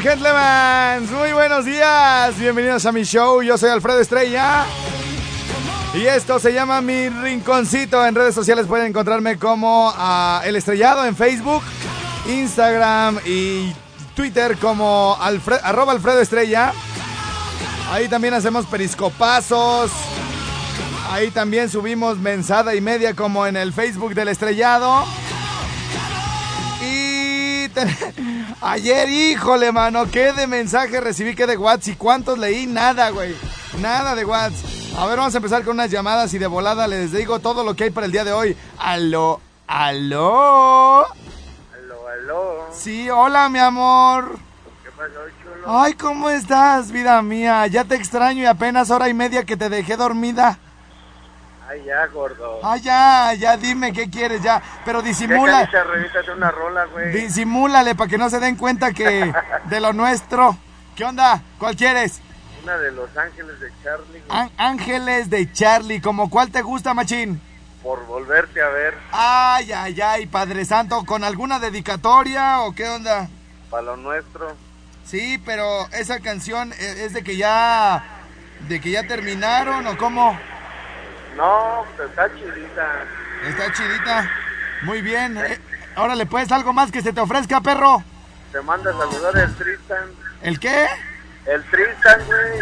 Gentlemen, muy buenos días. Bienvenidos a mi show. Yo soy Alfredo Estrella. Y esto se llama Mi Rinconcito. En redes sociales pueden encontrarme como ah, El Estrellado en Facebook, Instagram y Twitter como arroba Alfredo Estrella. Ahí también hacemos periscopazos. Ahí también subimos mensada y media como en el Facebook del Estrellado. Y ayer, híjole, mano, qué de mensaje recibí, qué de WhatsApp y cuántos leí, nada, güey. Nada de WhatsApp. A ver, vamos a empezar con unas llamadas y de volada les digo todo lo que hay para el día de hoy. Aló, aló. Aló, aló. Sí, hola, mi amor. ¿Qué pasó, chulo? Ay, ¿cómo estás, vida mía? Ya te extraño y apenas hora y media que te dejé dormida. Ay, ya, gordo. Ay, ya, ya dime qué quieres, ya. Pero ¿Qué disimula, revítate una rola, güey? disimúlale para que no se den cuenta que de lo nuestro. ¿Qué onda? ¿Cuál quieres? Una de Los Ángeles de Charlie, güey. Án- Ángeles de Charlie, ¿como cuál te gusta, machín? Por volverte a ver. Ay, ay, ay, Padre Santo, ¿con alguna dedicatoria o qué onda? Para lo nuestro. Sí, pero esa canción e- es de que ya, de que ya terminaron o cómo? No, pues está chidita. Está chidita. Muy bien. Eh, órale, pues, algo más que se te ofrezca, perro. Te manda a saludar el Tristan. ¿El qué? El Tristan, güey.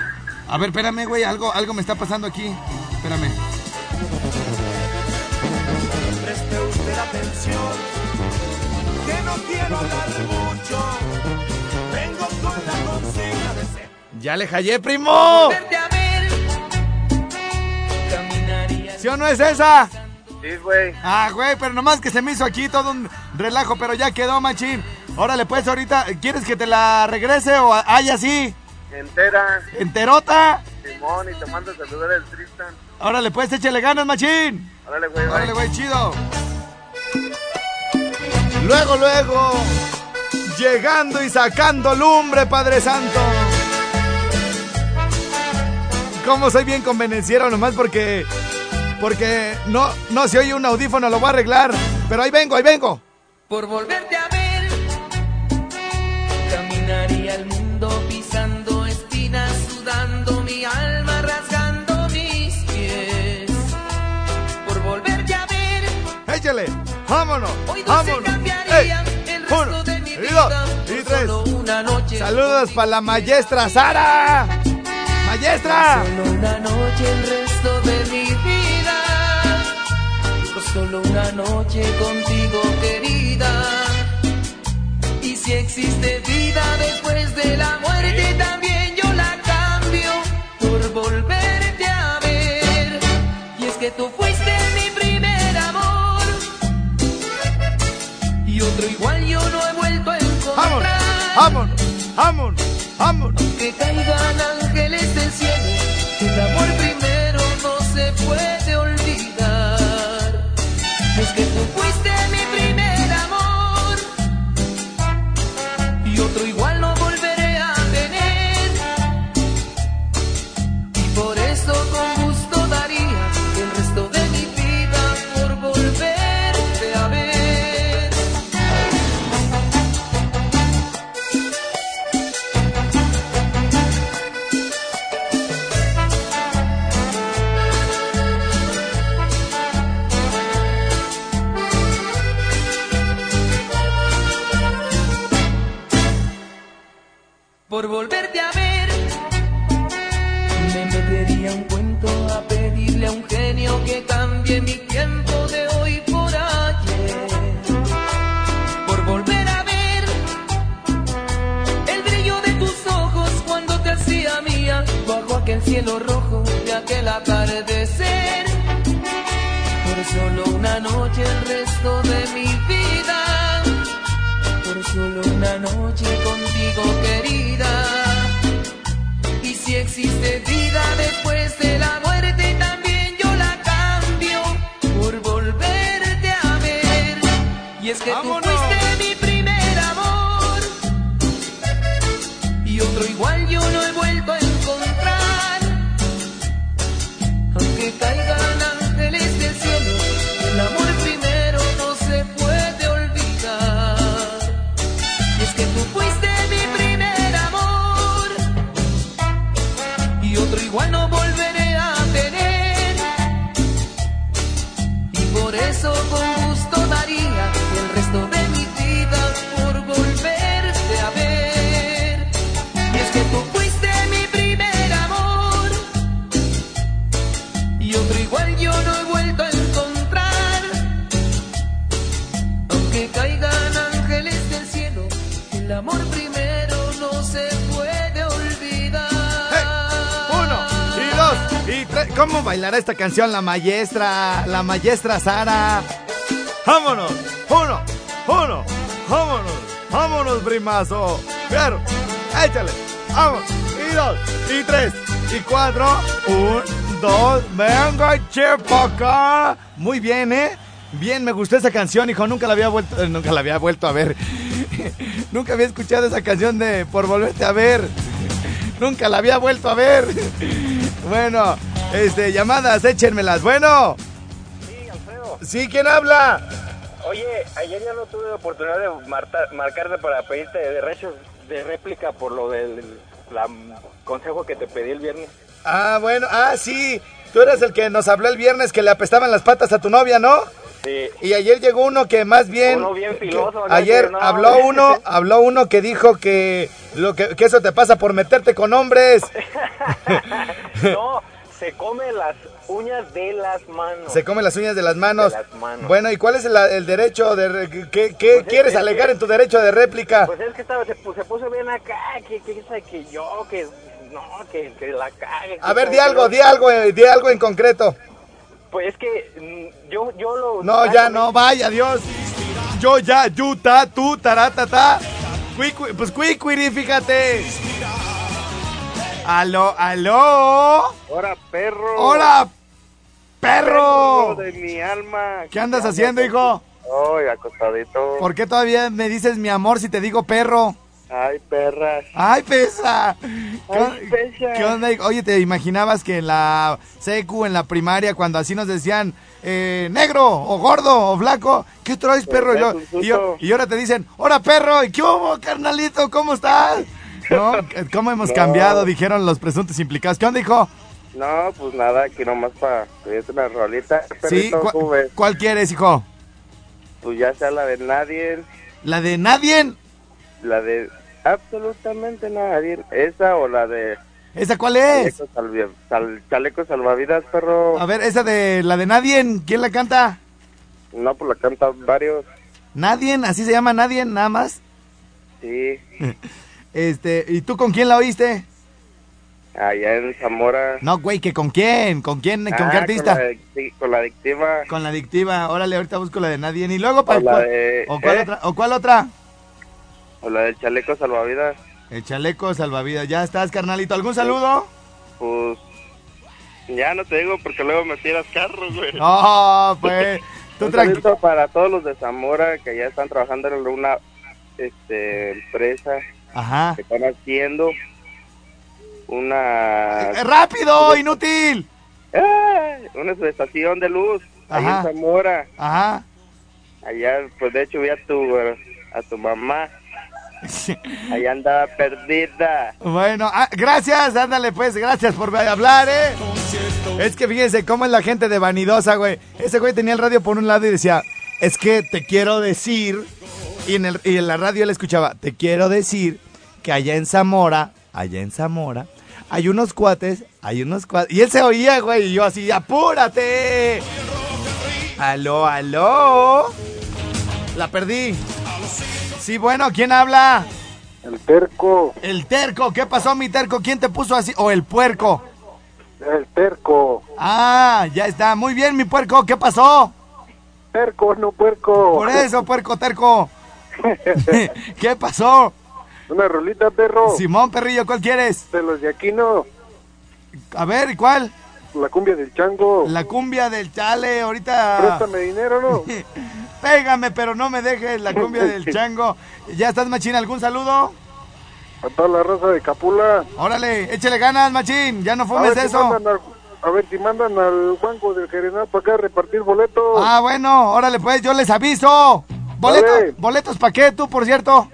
A ver, espérame, güey, algo, algo me está pasando aquí. Espérame. Preste usted atención, que no quiero hablar mucho. Vengo con la consigna de ser. ¡Ya le hallé, primo! ¿Sí o no es esa? Sí, güey. Ah, güey, pero nomás que se me hizo aquí todo un relajo, pero ya quedó, machín. Órale, pues, ahorita, ¿quieres que te la regrese o hay así? Entera. ¿Enterota? Simón, y te manda a saludar el Tristan. Órale, pues, échale ganas, machín. Órale, güey, Órale, güey, chido. Luego, luego, llegando y sacando lumbre, Padre Santo. ¿Cómo soy bien convenenciero nomás porque porque no no se oye un audífono, lo voy a arreglar, pero ahí vengo, ahí vengo. Por volverte a ver, caminaría el mundo pisando espinas, sudando mi alma, rasgando mis pies. Por volverte a ver, Échale. Vámonos. hoy Vámonos. Ey, el resto uno, de mi y vida. dos, y tres. Solo una noche. Saludos para la maestra Sara. Maestra. Solo una noche el resto de mi vida. Solo una noche contigo, querida. Y si existe vida después de la muerte, también yo la cambio por volverte a ver. Y es que tú fuiste mi primer amor. Y otro igual yo no he vuelto a encontrar. Vámonos. Vámonos. Vámonos. Que caigan ángeles del cielo, el amor primero no se puede olvidar. Es que tú fuiste mi esta canción la maestra? La maestra Sara. ¡Vámonos! Uno, uno, vámonos, vámonos, primazo. Pero, échale, vamos. Y dos, y tres, y cuatro. Un, dos, venga, chepaca. Muy bien, ¿eh? Bien, me gustó esa canción, hijo. Nunca la había vuelto, eh, nunca la había vuelto a ver. nunca había escuchado esa canción de Por volverte a ver. Nunca la había vuelto a ver. bueno, este, llamadas, échenmelas. Bueno. Sí, Alfredo. Sí, ¿quién habla? Oye, ayer ya no tuve oportunidad de marta- marcarte para pedirte derechos de réplica por lo del la- consejo que te pedí el viernes. Ah, bueno, ah, sí. Tú eres el que nos habló el viernes que le apestaban las patas a tu novia, ¿no? Sí. Y ayer llegó uno que más bien. Uno bien filoso, que- ayer no. habló uno, habló uno que dijo que lo que, que eso te pasa por meterte con hombres. no, se come las uñas de las manos. Se come las uñas de las manos. De las manos. Bueno, ¿y cuál es el, el derecho de qué, qué Pues quieres es- alegar es- en tu derecho de réplica? Pues es que estaba, se, pu- se puso bien acá, que, que, que, que yo, que no, que, que la cague. A ver, di algo, di algo, eh, di algo en concreto. Pues es que mm, yo, yo lo... No, ya no, vaya, Dios. Yo ya, yuta, tú, taratata. Pues cuicuiri, fíjate. Aló, aló. Ahora, perro. Hola, perro. de mi alma. ¿Qué andas haciendo, hijo? Ay, acostadito. ¿Por qué todavía me dices mi amor si te digo perro? Ay, perras. ¡Ay, pesa! ¿Qué, Ay, pesa. qué onda? Oye, ¿te imaginabas que en la secu, en la primaria, cuando así nos decían eh, negro o gordo o flaco, ¿qué traes, perro? Y, lo- y yo- y ahora te dicen, ¡Hola, perro! ¿Y qué hubo, carnalito? ¿Cómo estás? ¿No? ¿Cómo hemos No. cambiado? Dijeron los presuntos implicados. ¿Qué onda, hijo? No, pues nada, aquí nomás para pedirte una rolita. Sí, ¿cu-. ¿cuál quieres, hijo? Pues ya sea la de nadie, ¿La de nadie? la de absolutamente nadie. Esa o la de ¿Esa cuál es? chaleco, sal- chaleco salvavidas, perro. A ver, esa de la de nadie, ¿quién la canta? No, pues la cantan varios. ¿Nadie? ¿Así se llama nadie? Nada más. Sí, Este, ¿y tú con quién la oíste? allá en Zamora. No, güey, que con quién, con quién, con Ah, qué artista. Con la, adicti- con la adictiva. Con la adictiva. Órale, ahorita busco la de nadie. Y luego para O de- ¿O cuál ¿eh? otra? ¿O cuál otra? O la del chaleco salvavidas. El chaleco salvavidas. Ya estás, carnalito. ¿Algún saludo? Pues ya no te digo porque luego me tiras carros, güey. No, pues. Tú Un saludo para todos los de Zamora que ya están trabajando en una este, empresa Ajá. que están haciendo una Eh, ¡Rápido, inútil! ¡Ay! una estación de luz Ajá. en Zamora. Ajá. Allá, pues de hecho vi a tu a tu mamá. Allá andaba perdida. Bueno, ah, gracias, ándale pues, gracias por hablar, eh. Es que fíjense cómo es la gente de vanidosa, güey. Ese güey tenía el radio por un lado y decía, es que te quiero decir, y en, el, y en la radio él escuchaba, te quiero decir que allá en Zamora, allá en Zamora, hay unos cuates, hay unos cuates. Y él se oía, güey, y yo así, apúrate. Aló, aló. La perdí. Sí, bueno, ¿quién habla? El terco, El terco. ¿Qué pasó, mi terco? ¿Quién te puso así? O el puerco. el terco, Ah, ya está. Muy bien, mi puerco. ¿Qué pasó? terco, no puerco. Por eso, puerco terco. ¿Qué pasó? Una rolita, perro. Simón Perrillo, ¿cuál quieres? De los de Aquino, A ver, ¿y ¿cuál? la cumbia del chango. La cumbia del chale, ahorita. Préstame dinero, ¿no? Pégame, pero no me dejes la cumbia del chango. ¿Ya estás, machín? ¿Algún saludo? A toda la raza de Capula. Órale, échale ganas, machín. Ya no A fumes ver, si eso. mandan al, a ver si mandan al banco del Gerenal para acá a repartir boletos. Ah, bueno, órale, pues, yo les aviso. Boletos, boletos para qué tú, por cierto.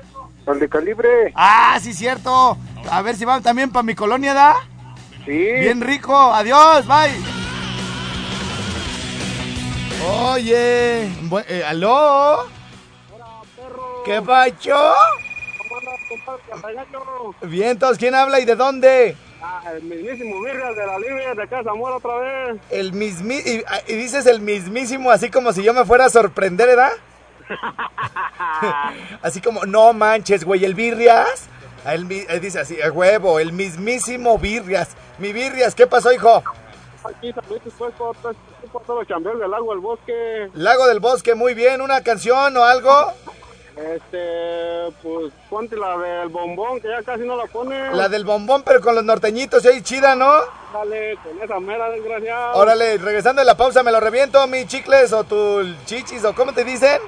Al de calibre. Ah, sí, cierto. A ver si van también para mi colonia, ¿da? Sí. Bien rico. Adiós, bye. Oye, bu- eh, ¿aló? ¿Qué pacho? Vientos, ¿quién habla y de dónde? Ah, el mismísimo Virgas de la Libre de acá Zamora otra vez. El mismi y, ah, y dices el mismísimo así como si yo me fuera a sorprender, ¿verdad? así como, no manches, güey, el Birrias. El, eh, dice así, a huevo, el mismísimo Birrias. Mi Birrias, ¿qué pasó, hijo? Aquí saludos pues por, por del agua, el bosque. Lago del Bosque, muy bien, una canción o algo. Este, pues ponte la del bombón que ya casi no la pone. La del bombón, pero con los norteñitos, ahí chida, ¿no? Dale, con esa mera desgraciada. Órale, regresando de la pausa, me lo reviento, mi chicles o tu chichis o cómo te dicen.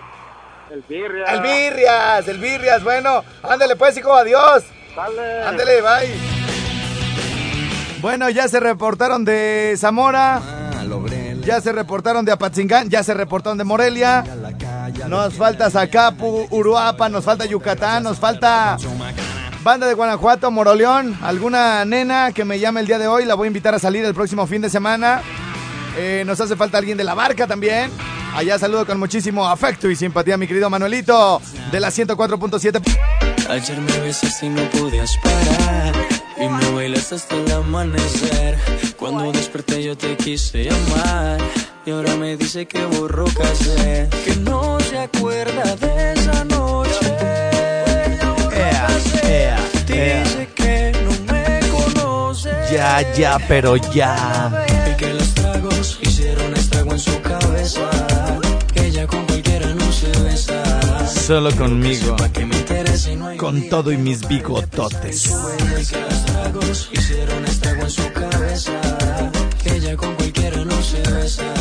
El birria. El birrias, el birrias, bueno. Ándale pues, hijo, adiós. Dale. Ándale, bye. Bueno, ya se reportaron de Zamora. Ya se reportaron de Apatzingán, ya se reportaron de Morelia. Nos falta Zacapu, Uruapa, nos falta Yucatán, nos falta Banda de Guanajuato, Moroleón. Alguna nena que me llame el día de hoy, la voy a invitar a salir el próximo fin de semana. Eh, nos hace falta alguien de la barca también. Allá saludo con muchísimo afecto y simpatía mi querido Manuelito de la 104.7. Ayer me besaste y no podías parar Y me bailaste hasta el amanecer Cuando desperté yo te quise llamar Y ahora me dice que borró casé Que no se acuerda de esa noche Ya borró Ea, casé. ea, ea. Dice que Ya, ya, pero ya. Y que los tragos hicieron estrago en su cabeza Que ella con cualquiera no se besa Solo conmigo, con todo y mis bigototes. y que los tragos hicieron estrago en su cabeza. Que ella con cualquiera no se besa.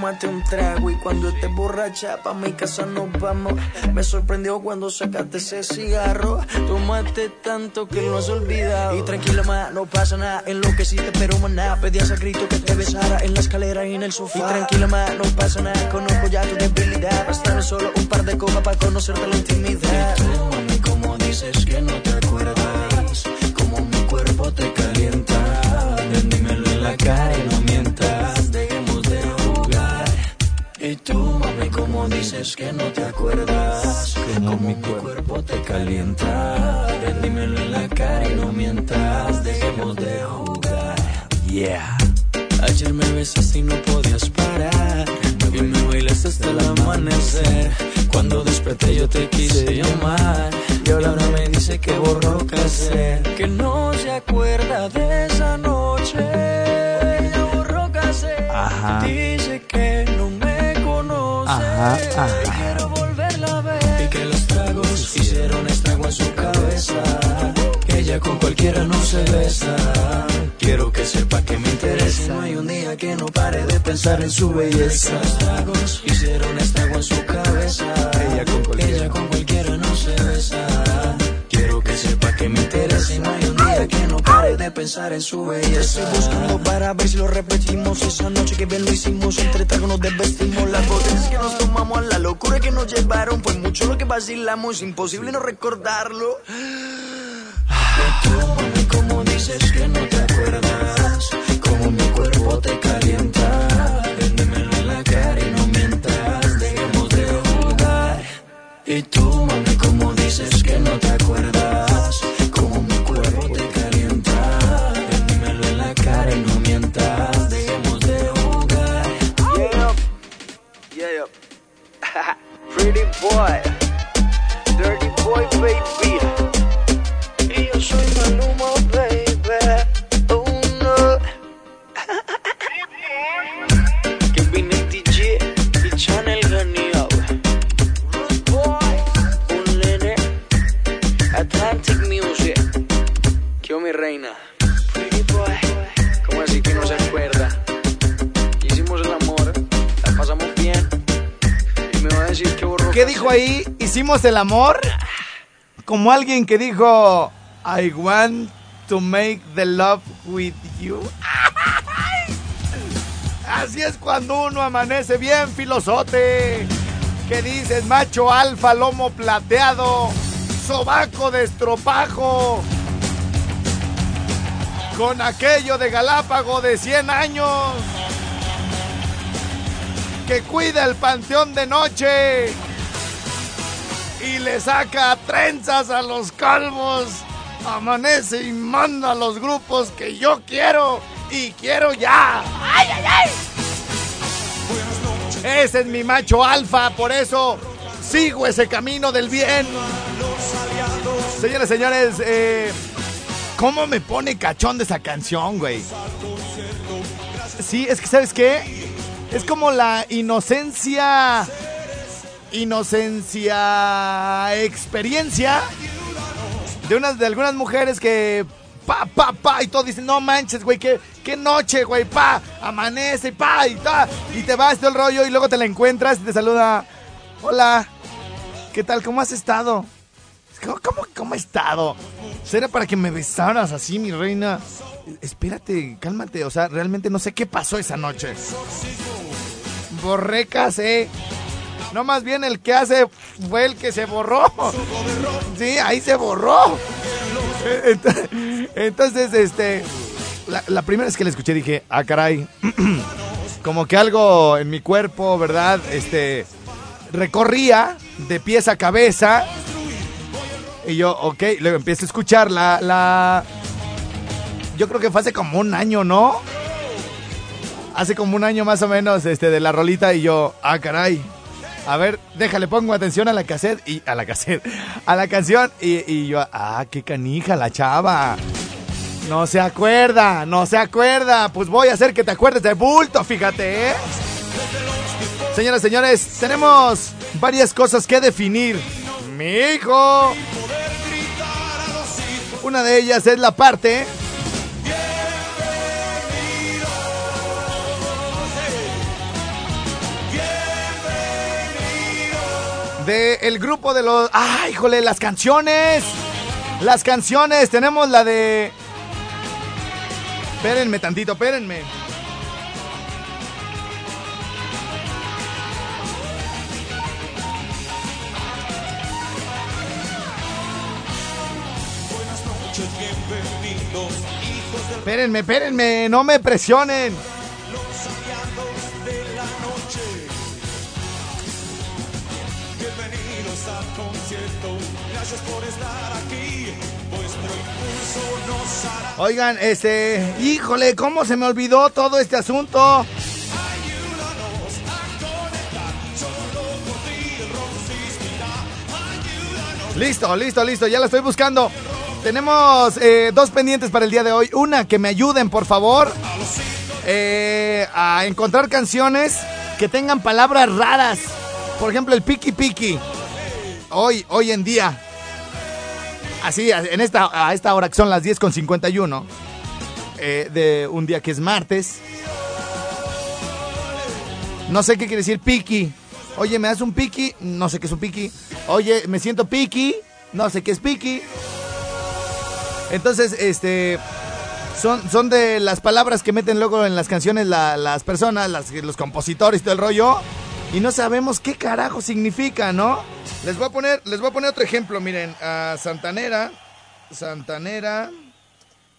Tómate un trago y cuando estés borracha pa' mi casa nos vamos. Me sorprendió cuando sacaste ese cigarro. Tomaste tanto que lo has olvidado. Y tranquila, ma, no pasa nada. En lo que sí te pero maná. Pedías a grito que te besara en la escalera y en el sofá. Y tranquila, ma, no pasa nada. Conozco ya tu debilidad. Bastame solo un par de copas para conocerte la intimidad. Y tú, mami, como dices que no te acuerdas. Como mi cuerpo te calienta. Ven, dímelo en la cara como dices que no te acuerdas. Como, mi cuerpo te calienta. Dímelo en la cara y no mientas. Dejemos de jugar. Yeah. Ayer me besaste y no podías parar. Y me bailaste hasta el amanecer. Cuando desperté yo te quise llamar. Y ahora me dice que borró cassette. Que no se acuerda de esa noche. Ya borró cassette. Dice que no. Ajá, ajá. Y que los tragos hicieron estrago en su cabeza. Ella con cualquiera no se besa. Quiero que sepa que me interesa. No hay un día que no pare de pensar en su belleza. Los tragos hicieron estrago en su cabeza. Ella con cualquiera de pensar en su belleza. Estoy buscando para ver si lo repetimos. Esa noche que bien lo hicimos, entre tragos nos desvestimos. Las botellas que nos tomamos, a la locura que nos llevaron. Fue mucho lo que vacilamos, imposible no recordarlo. Tú, mami, como dices que no te acuerdas, como mi cuerpo te calienta. Véndemelo en la cara y no mientas, dejemos de jugar. Y tú, mami, como dices que no te acuerdas. Ahí? ¿Hicimos el amor? Como alguien que dijo, I want to make the love with you. Así es cuando uno amanece bien filosote. ¿Qué dices? Macho alfa, lomo plateado, sobaco de estropajo. Con aquello de Galápago de 100 años. Que cuida el panteón de noche. Y le saca trenzas a los calvos. Amanece y manda a los grupos que yo quiero y quiero ya. ¡Ay, ay, ay! Ese es mi macho alfa, por eso sigo ese camino del bien. Señores, señores, eh, ¿cómo me pone cachón de esa canción, güey? Sí, es que, ¿sabes qué? Es como la inocencia. Inocencia. Experiencia. De, unas, de algunas mujeres que pa, pa, pa, y todos dicen, no manches, güey, qué, qué noche, güey, pa, amanece, pa, y ta, y te vas todo el rollo, y luego te la encuentras y te saluda, hola, ¿qué tal, cómo has estado? ¿Cómo, cómo, estado? ¿Será para que me besaras así, mi reina? Espérate, cálmate, o sea, realmente no sé qué pasó esa noche. Borrecas, eh. No, más bien el que hace fue el que se borró. Sí, ahí se borró. Entonces, este. La, primera vez que la escuché dije, ah, caray. Como que algo en mi cuerpo, ¿verdad? Este. Recorría de pies a cabeza. Y yo, ok, luego empiezo a escuchar la, la. Yo creo que fue hace como un año, ¿no? Hace como un año más o menos, este, de la rolita. Y yo, ah, caray. A ver, déjale, pongo atención a la cassette y a la cassette, a la canción y, yo, ah, qué canija la chava. No se acuerda, no se acuerda. Pues voy a hacer que te acuerdes de bulto, fíjate, ¿eh? Señoras, señores, tenemos varias cosas que definir. Mi hijo. Una de ellas es la parte el grupo de los... ¡Ay, híjole! Las canciones. Las canciones. Tenemos la de... Espérenme tantito, espérenme. Espérenme, espérenme, no me presionen. Oigan, este, híjole, ¿cómo se me olvidó todo este asunto? Listo, listo, listo, ya la estoy buscando. Tenemos eh, dos pendientes para el día de hoy. Una, que me ayuden, por favor, eh, a encontrar canciones que tengan palabras raras. Por ejemplo, el piki piki. Hoy, hoy en día, Así, en esta, a esta hora que son las 10 con 51 eh, de un día que es martes. No sé qué quiere decir piki. Oye, ¿me das un piki? No sé qué es un piki. Oye, me siento piki. No sé qué es piki. Entonces, este. Son, son de las palabras que meten luego en las canciones las personas, los compositores y todo el rollo. Y no sabemos qué carajo significa, ¿no? Les voy a poner, les a poner otro ejemplo, miren, a Santanera, Santanera,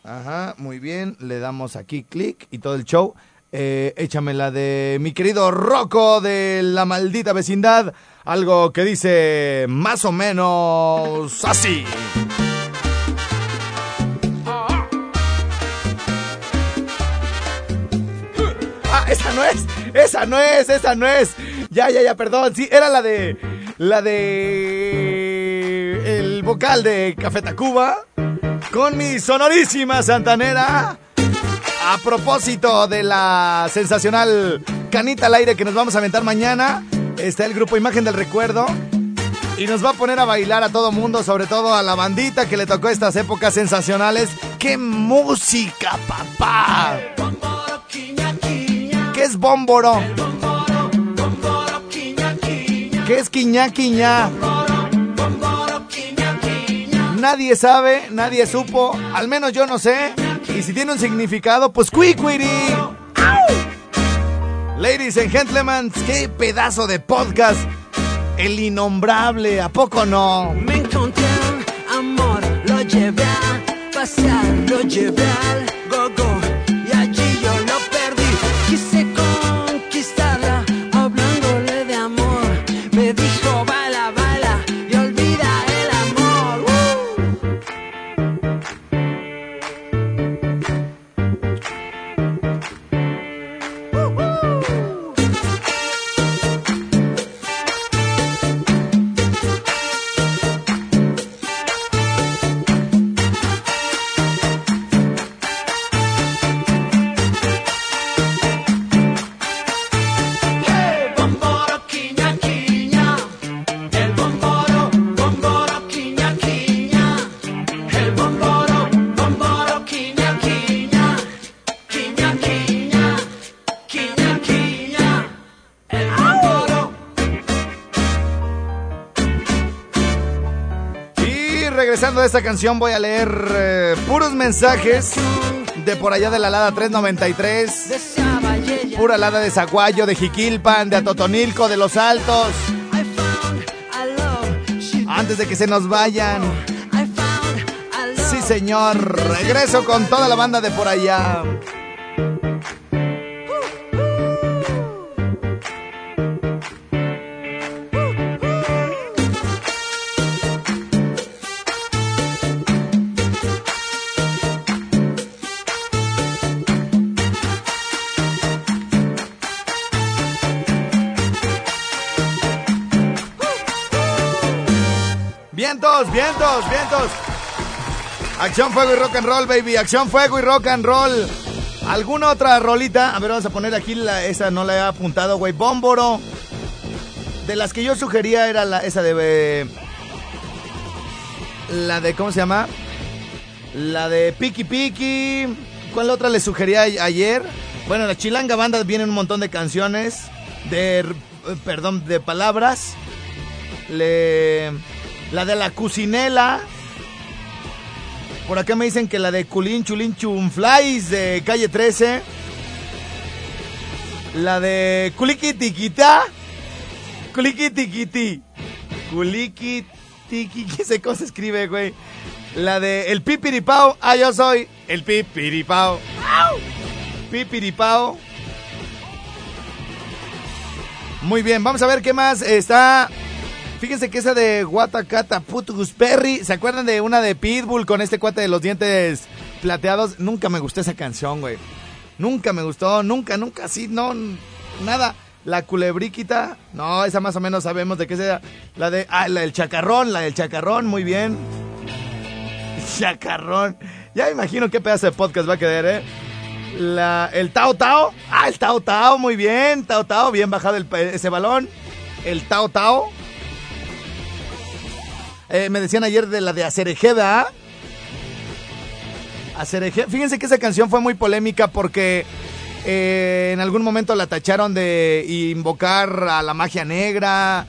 ajá, muy bien, le damos aquí clic y todo el show. Eh, échame la de mi querido Rocco de la maldita vecindad, algo que dice más o menos así. Ah, esa no es, esa no es, esa no es. Ya, ya, ya, perdón, sí, era la de la de el vocal de Café Tacuba con mi sonorísima santanera. A propósito de la sensacional canita al aire que nos vamos a aventar mañana, está el grupo Imagen del Recuerdo y nos va a poner a bailar a todo mundo, sobre todo a la bandita que le tocó estas épocas sensacionales. ¡Qué música, papá! ¿Qué es bómboro? ¿Qué es quiñá quiñá? Nadie sabe, nadie supo, al menos yo no sé. Y si tiene un significado, pues cuicuiri. Ladies and gentlemen, qué pedazo de podcast. El innombrable, ¿a poco no? Me encontré amor, lo llevé a pasear, lo llevé al a esta canción voy a leer eh, puros mensajes de por allá de la Lada 393. Deseaba y ella. Pura Lada de Zaguayo, de Jiquilpan, de Atotonilco, de Los Altos. Antes de que se nos vayan. Sí, señor. Regreso con toda la banda de por allá. Vientos, vientos, vientos. Acción, fuego y rock and roll, baby. Acción, fuego y rock and roll. ¿Alguna otra rolita? A ver, vamos a poner aquí la, esa, no la he apuntado, güey. Bómboro. De las que yo sugería era la, esa de... eh, la de, ¿cómo se llama? La de Piki Piki. ¿Cuál otra le sugería ayer? Bueno, la Chilanga Banda vienen un montón de canciones. De, perdón, de palabras. Le, la de la Cucinela. Por acá me dicen que la de Culín Chulín Chunflies de calle 13. La de Culiki Tiquita. Culiki Tiquiti. Culiki Tiqui. ¿Qué se escribe, güey? La de El Pipiripao. Ah, yo soy el Pipiripao. ¡Au! Pipiripao. Muy bien, vamos a ver qué más está. Fíjense que esa de Guatacata Putus Perry. ¿Se acuerdan de una de Pitbull con este cuate de los dientes plateados? Nunca me gustó esa canción, güey. Nunca me gustó, nunca, nunca, sí, no, nada. La culebriquita, no, esa más o menos sabemos de qué sea. La de, ah, la del chacarrón, la del chacarrón, muy bien. Chacarrón. Ya imagino qué pedazo de podcast va a quedar, ¿eh? La, el Tao Tao. Ah, el Tao Tao, muy bien. Tao Tao, bien bajado el, ese balón. El Tao Tao. Eh, me decían ayer de la de Acerejeda. Acereje. Fíjense que esa canción fue muy polémica porque eh, en algún momento la tacharon de invocar a la magia negra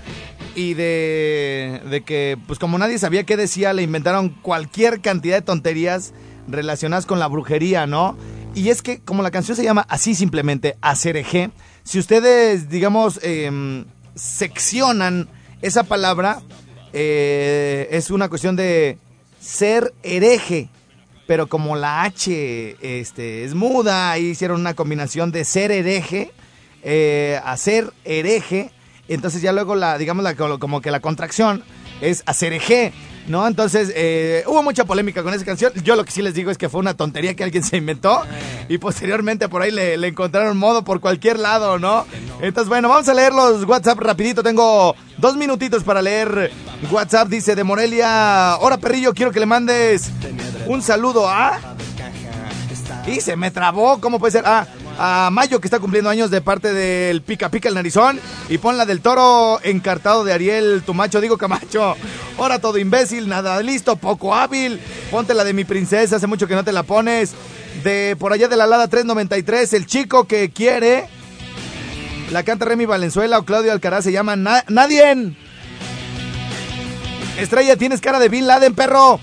y de, de que, pues como nadie sabía qué decía, le inventaron cualquier cantidad de tonterías relacionadas con la brujería, ¿no? Y es que como la canción se llama así simplemente, Acereje, si ustedes, digamos, em, seccionan esa palabra, eh, es una cuestión de ser hereje. Pero como la H este, es muda, ahí hicieron una combinación de ser hereje eh, a ser hereje. Entonces ya luego la, digamos, la, como que la contracción es hacer eje, ¿no? Entonces eh, hubo mucha polémica con esa canción. Yo lo que sí les digo es que fue una tontería que alguien se inventó y posteriormente por ahí le, le encontraron modo por cualquier lado, ¿no? Entonces, bueno, vamos a leer los WhatsApp rapidito. Tengo dos minutitos para leer WhatsApp. Dice de Morelia, hola perrillo, quiero que le mandes un saludo a... Y se me trabó, ¿cómo puede ser? Ah, a Mayo que está cumpliendo años de parte del Pica Pica el Narizón. Y pon la del toro encartado de Ariel Tumacho, digo Camacho. Ahora todo imbécil, nada listo, poco hábil. Ponte la de mi princesa, hace mucho que no te la pones. De por allá de la Lada 393, el chico que quiere. La canta Remy Valenzuela o Claudio Alcaraz. Se llama Nadie. Estrella, tienes cara de Bin Laden, perro.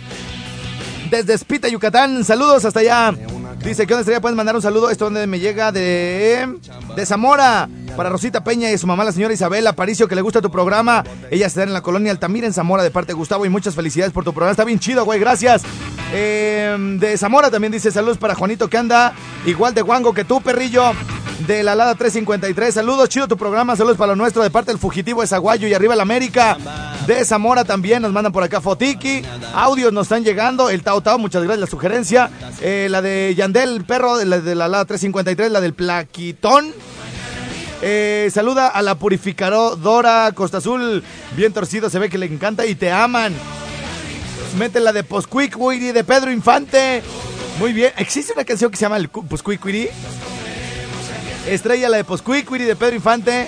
Desde Espita, Yucatán. Saludos hasta allá. Dice, ¿qué onda estrella? Puedes mandar un saludo. Esto donde me llega de, de Zamora. Para Rosita Peña y su mamá, la señora Isabel Aparicio, que le gusta tu programa. Ella está en la colonia Altamira, en Zamora, de parte de Gustavo. Y muchas felicidades por tu programa. Está bien chido, güey. Gracias. Eh, de Zamora también dice saludos para Juanito, que anda igual de guango que tú, perrillo. De la Lada 353. Saludos, chido tu programa. Saludos para lo nuestro de parte del fugitivo de Zaguayo y arriba la América. De Zamora también nos mandan por acá Fotiki. Audios nos están llegando. El Tao Tao, muchas gracias la sugerencia. Eh, la de Yandel, perro, de la, de la Lada 353. La del Plaquitón. Eh, saluda a la purificadora Costa Azul. Bien torcido, se ve que le encanta y te aman. Mete la de Posquiquiri de Pedro Infante. Muy bien. ¿Existe una canción que se llama el Posquiquiri? Estrella la de Posquiquiri de Pedro Infante.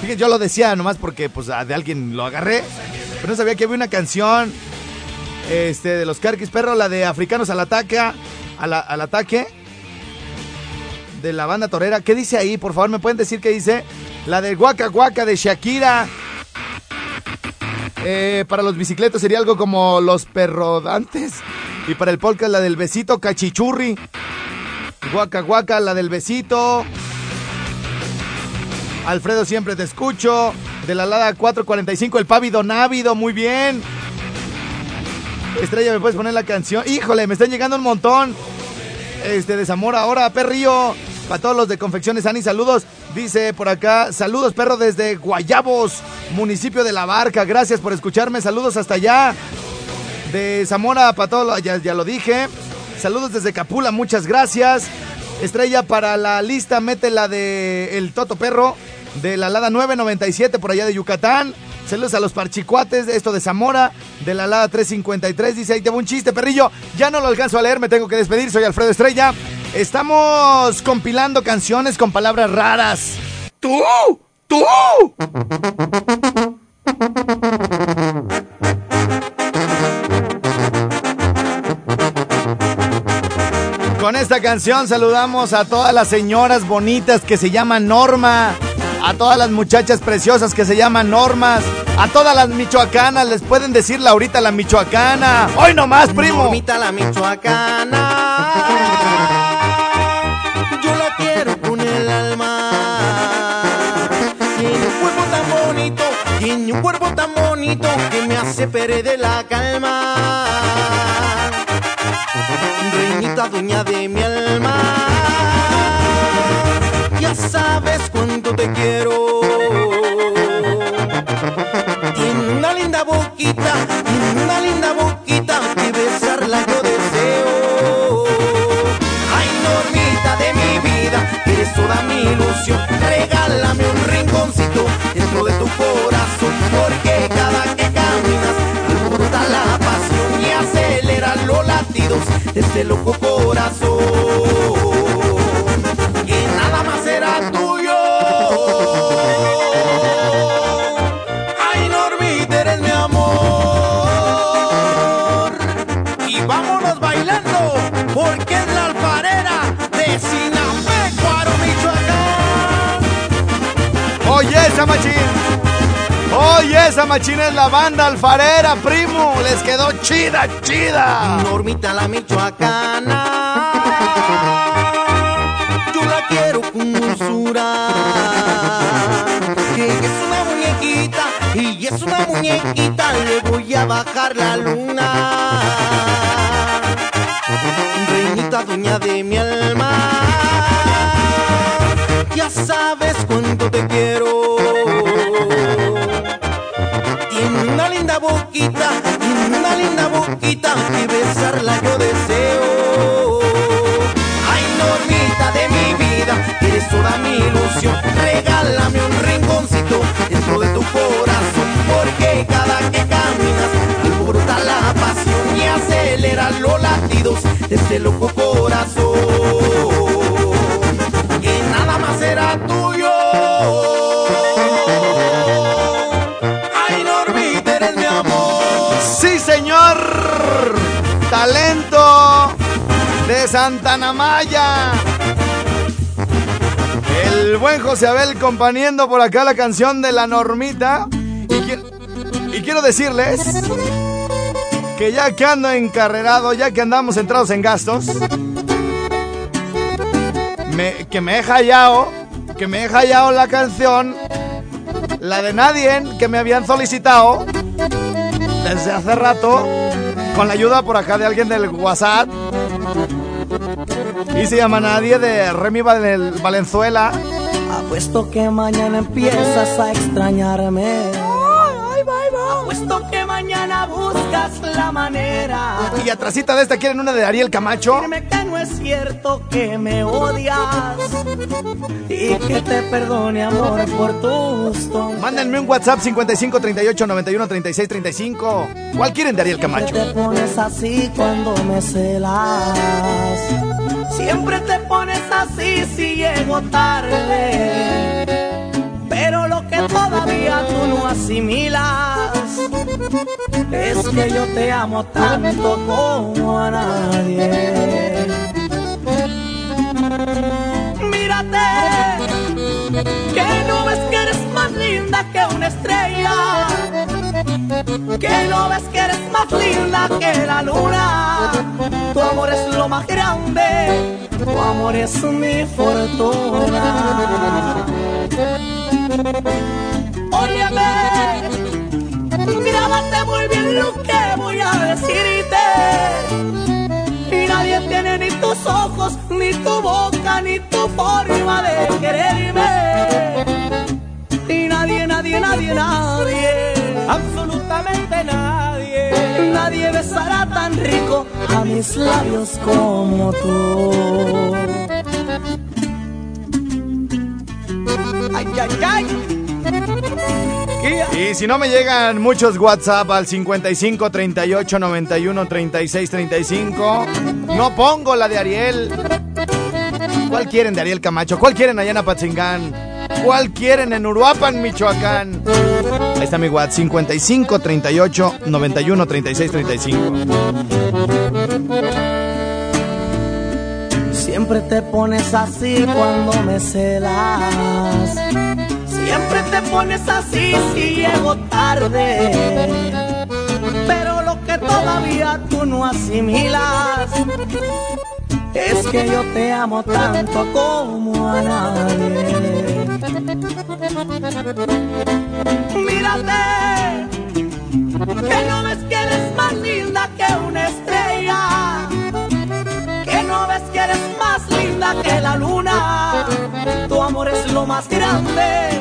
Fíjense, yo lo decía nomás porque pues de alguien lo agarré. Pero no sabía que había una canción este, de los Carquis Perro, la de Africanos al ataque. al ataque de la banda torera. ¿Qué dice ahí? Por favor, ¿me pueden decir qué dice? La de Guaca Guaca de Shakira. Eh, para los bicicletos sería algo como los perrodantes. Y para el polka la del besito cachichurri. Guaca Guaca, la del besito. Alfredo, siempre te escucho. De la Lada 445, el Pávido Návido, muy bien. Estrella, ¿me puedes poner la canción? Híjole, me están llegando un montón. Este, de Zamora ahora, perrillo. Para todos los de Confecciones Ani, saludos. Dice por acá, saludos perro desde Guayabos, municipio de La Barca. Gracias por escucharme. Saludos hasta allá. De Zamora para todos, ya, ya lo dije. Saludos desde Capula, muchas gracias. Estrella para la lista, mete la de El Toto Perro, de la Lada 997 por allá de Yucatán. Saludos a los parchicuates, esto de Zamora, de la Lada 353. Dice, ahí te un chiste, perrillo. Ya no lo alcanzo a leer, me tengo que despedir. Soy Alfredo Estrella. Estamos compilando canciones con palabras raras. ¡Tú! ¡Tú! Con esta canción saludamos a todas las señoras bonitas que se llaman Norma, a todas las muchachas preciosas que se llaman Normas, a todas las michoacanas, les pueden decir Laurita la michoacana. Hoy nomás, primo. Normita la michoacana. Tiene un cuerpo tan bonito que me hace perder la calma. Reinita dueña de mi alma. Sabes cuánto te quiero. Tiene una linda boquita, tiene una linda boquita que besarla yo deseo. Ay, Normita de mi vida, eres toda mi ilusión. Regálame un rinconcito dentro de tu corazón porque cada que caminas alborota la pasión y acelera los latidos de este loco corazón esa machín. Oye, esa machina es la banda alfarera, primo. Les quedó chida, chida. Normita la michoacana. Yo la quiero con dulzura. Que es una muñequita y es una muñequita. Le voy a bajar la luna. Reinita dueña de mi alma. Ya sabes cuánto te quiero de este loco corazón. Que nada más será tuyo. talento de Santa Namaya. El buen José Abel componiendo por acá la canción de la normita. Y quiero decirles que ya que ando encarrerado, ya que andamos entrados en gastos, que me he hallado, que me he hallado la canción, la de Nadie, que me habían solicitado desde hace rato, con la ayuda por acá de alguien del WhatsApp. Y se llama Nadie de Remy Valenzuela. Apuesto que mañana empiezas a extrañarme Puesto que mañana buscas la manera. Y atrásita de esta quieren una de Ariel Camacho. Dime que no es cierto que me odias. Y que te perdone, amor, por tu gusto. Mándenme un WhatsApp 55 38 91 36 35. ¿Cuál quieren de Ariel Camacho? te pones así cuando me celas. Siempre te pones así si llego tarde. Pero lo que todavía tú no asimilas es que yo te amo tanto como a nadie. Mírate, que no ves que eres más linda que una estrella, que no ves que eres más linda que la luna. Tu amor es lo más grande, tu amor es mi fortuna. Óyeme, grábate muy bien lo que voy a decirte. Y nadie tiene ni tus ojos, ni tu boca, ni tu forma de quererme. Y nadie, nadie, nadie, nadie, absolutamente nadie, nadie besará tan rico a mis labios como tú. Y si no me llegan muchos WhatsApp al 55 38 91 36 35, no pongo la de Ariel. ¿Cuál quieren de Ariel Camacho? ¿Cuál quieren allá en Apatzingán? ¿Cuál quieren en Uruapan, Michoacán? Ahí está mi WhatsApp 55 38 91 36 35. Siempre te pones así cuando me celas. Siempre te pones así si llego tarde. Pero lo que todavía tú no asimilas es que yo te amo tanto como a nadie. Mírate, que no ves que eres más linda que una estrella no ves que eres más linda que la luna. Tu amor es lo más grande,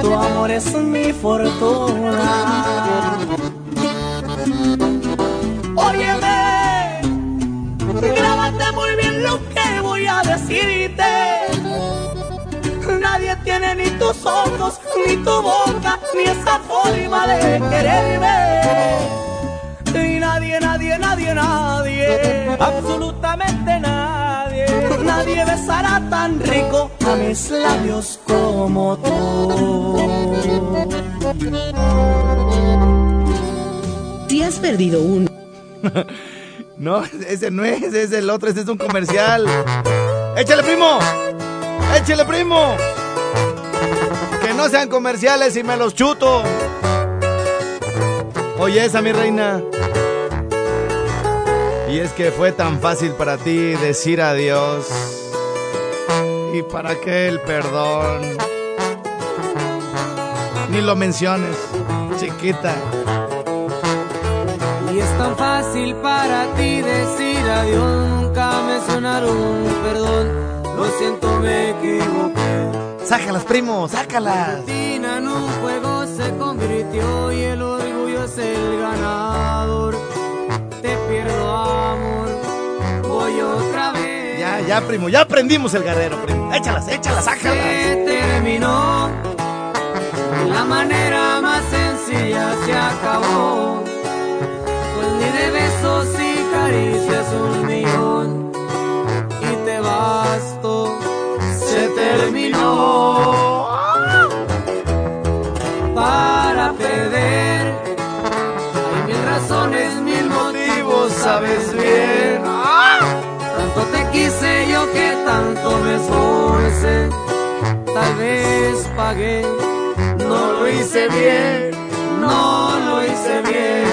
tu amor es mi fortuna. Óyeme, grábate muy bien lo que voy a decirte. Nadie tiene ni tus ojos, ni tu boca, ni esa forma de quererme nadie, nadie, nadie, nadie, absolutamente nadie, nadie besará tan rico a mis labios como tú. Si has perdido uno. no, ese no es, ese es el otro, ese es un comercial. ¡Échale, primo! ¡Échale, primo! Que no sean comerciales y me los chuto. Oye, esa mi reina. Y es que fue tan fácil para ti decir adiós. ¿Y para qué el perdón? Ni lo menciones, chiquita. Y es tan fácil para ti decir adiós. Nunca mencionaron perdón. Lo siento, me equivoqué. Sácalas, primo, sácalas. en un juego se convirtió y el orgullo es el ganador amor, voy otra vez. Ya, ya, primo, ya aprendimos el guerrero, primo. Échalas, échalas, sácalas. Se terminó, la manera más sencilla se acabó. Pues ni de besos y caricias un millón, y te basto, se terminó. Tanto te quise yo que tanto me esforcé. Tal vez pagué. No lo hice bien, no lo hice bien.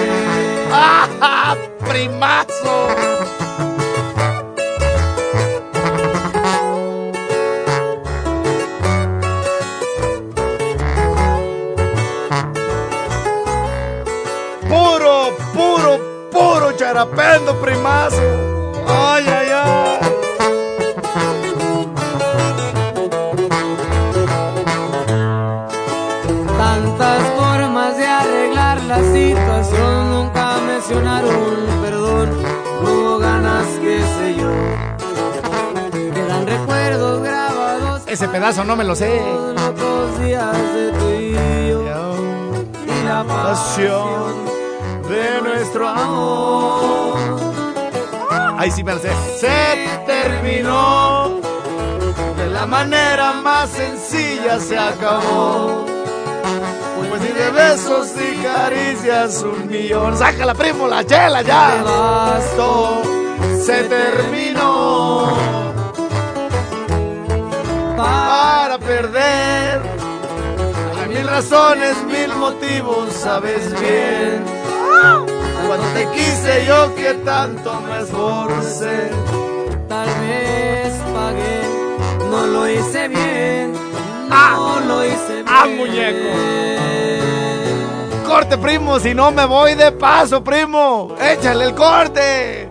¡Ah, primazo! Puro charapendo, primazo. Ay, ay, ay. Tantas formas de arreglar la situación, nunca mencionaron perdón, no hubo ganas, qué sé yo. Quedan recuerdos grabados. Ese pedazo no me lo sé. Los locos días de tú y yo. Y la pasión de nuestro amor. Ahí sí me lo sé. Se terminó. De la manera más sencilla se acabó. Pues ni de besos ni caricias un millón. Sácala, primo, la chela ya. Bastó. Se terminó. Para perder. Hay mil razones, mil motivos, sabes bien. Cuando te quise yo que tanto me esforcé. Tal vez pagué, no lo hice bien. No Ah. lo hice bien. Ah, muñeco. Corte, primo, si no me voy de paso, primo. Échale el corte.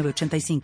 906985.